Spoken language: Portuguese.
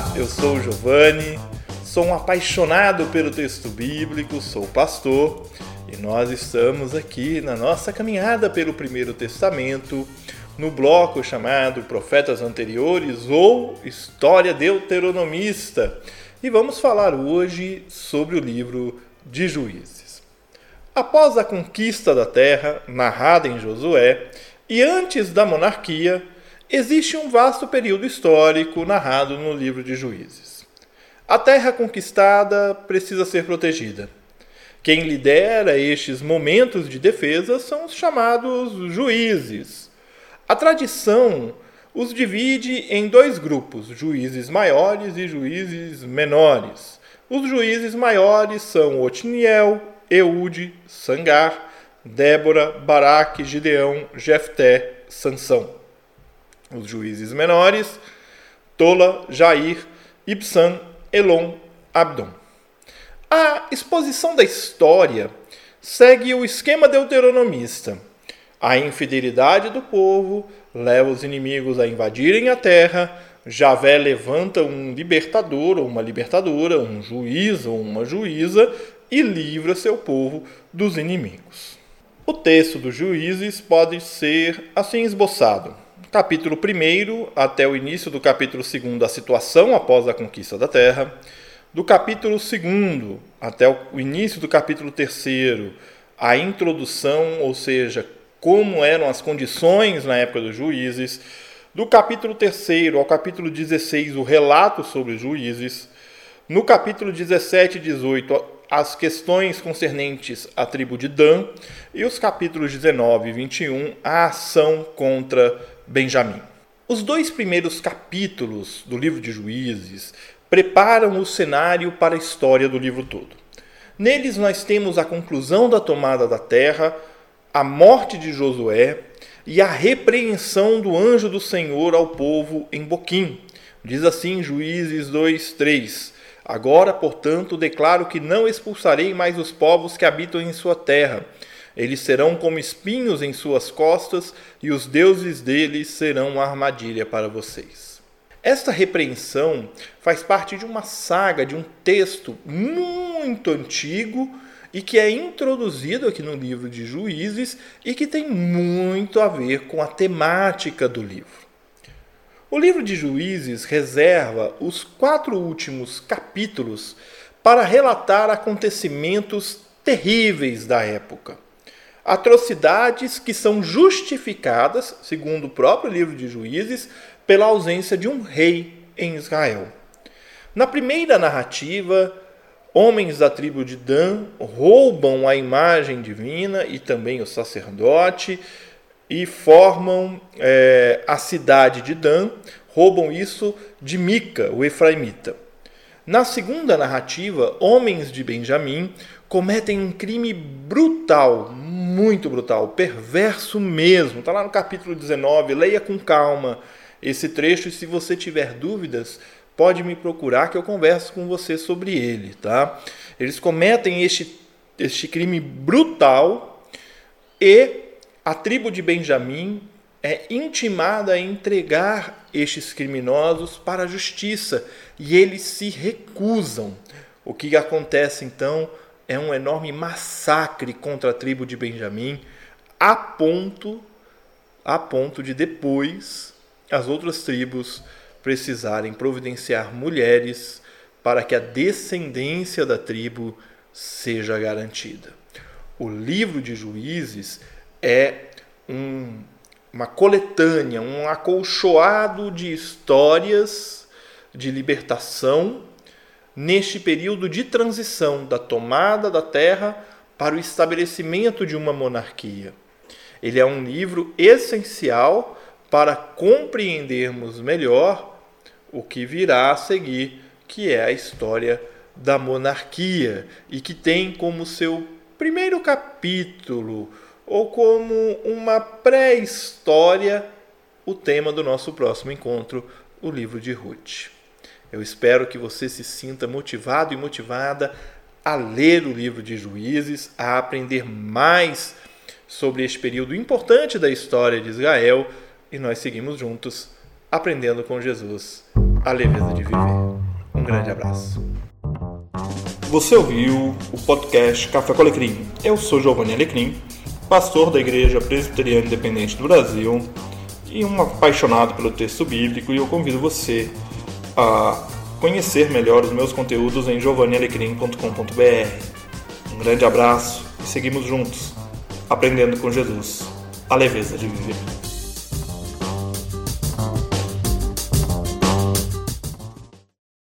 Olá, eu sou o Giovanni, sou um apaixonado pelo texto bíblico, sou pastor e nós estamos aqui na nossa caminhada pelo Primeiro Testamento, no bloco chamado Profetas Anteriores ou História Deuteronomista. E vamos falar hoje sobre o livro de Juízes. Após a conquista da terra, narrada em Josué, e antes da monarquia, existe um vasto período histórico narrado no livro de Juízes. A terra conquistada precisa ser protegida. Quem lidera estes momentos de defesa são os chamados juízes. A tradição os divide em dois grupos, juízes maiores e juízes menores. Os juízes maiores são Otiniel, Eude, Sangar, Débora, Baraque, Gideão, Jefté, Sansão os juízes menores, Tola, Jair, Ibsan, Elon, Abdon. A exposição da história segue o esquema deuteronomista. A infidelidade do povo leva os inimigos a invadirem a terra. Javé levanta um libertador ou uma libertadora, um juiz ou uma juíza e livra seu povo dos inimigos. O texto dos juízes pode ser assim esboçado capítulo 1 até o início do capítulo 2, a situação após a conquista da terra. Do capítulo 2 até o início do capítulo 3, a introdução, ou seja, como eram as condições na época dos juízes. Do capítulo 3 ao capítulo 16, o relato sobre os juízes. No capítulo 17 e 18, as questões concernentes à tribo de Dan. E os capítulos 19 e 21, a ação contra Benjamim. Os dois primeiros capítulos do livro de Juízes preparam o cenário para a história do livro todo. Neles nós temos a conclusão da tomada da terra, a morte de Josué e a repreensão do anjo do Senhor ao povo em Boquim. Diz assim Juízes 2, 3. Agora, portanto, declaro que não expulsarei mais os povos que habitam em sua terra eles serão como espinhos em suas costas, e os deuses deles serão uma armadilha para vocês. Esta repreensão faz parte de uma saga, de um texto muito antigo e que é introduzido aqui no livro de Juízes e que tem muito a ver com a temática do livro. O livro de Juízes reserva os quatro últimos capítulos para relatar acontecimentos terríveis da época atrocidades que são justificadas, segundo o próprio livro de Juízes, pela ausência de um rei em Israel. Na primeira narrativa, homens da tribo de Dan roubam a imagem divina e também o sacerdote e formam é, a cidade de Dan, roubam isso de Mica, o efraimita. Na segunda narrativa, homens de Benjamim cometem um crime brutal, muito brutal, perverso mesmo. Está lá no capítulo 19, leia com calma esse trecho e se você tiver dúvidas, pode me procurar que eu converso com você sobre ele, tá? Eles cometem este, este crime brutal e a tribo de Benjamim é intimada a entregar estes criminosos para a justiça e eles se recusam. O que acontece então é um enorme massacre contra a tribo de Benjamim, a ponto a ponto de depois as outras tribos precisarem providenciar mulheres para que a descendência da tribo seja garantida. O livro de Juízes é um, uma coletânea, um acolchoado de histórias de libertação neste período de transição da tomada da terra para o estabelecimento de uma monarquia. Ele é um livro essencial para compreendermos melhor o que virá a seguir, que é a história da monarquia e que tem como seu primeiro capítulo ou como uma pré-história o tema do nosso próximo encontro, o livro de Ruth. Eu espero que você se sinta motivado e motivada a ler o livro de Juízes, a aprender mais sobre este período importante da história de Israel e nós seguimos juntos aprendendo com Jesus. a leveza de viver. Um grande abraço. Você ouviu o podcast Café com Alecrim. Eu sou Giovanni Alecrim, pastor da Igreja Presbiteriana Independente do Brasil e um apaixonado pelo texto bíblico, e eu convido você a conhecer melhor os meus conteúdos em giovannialecrim.com.br. Um grande abraço e seguimos juntos, aprendendo com Jesus a leveza de viver.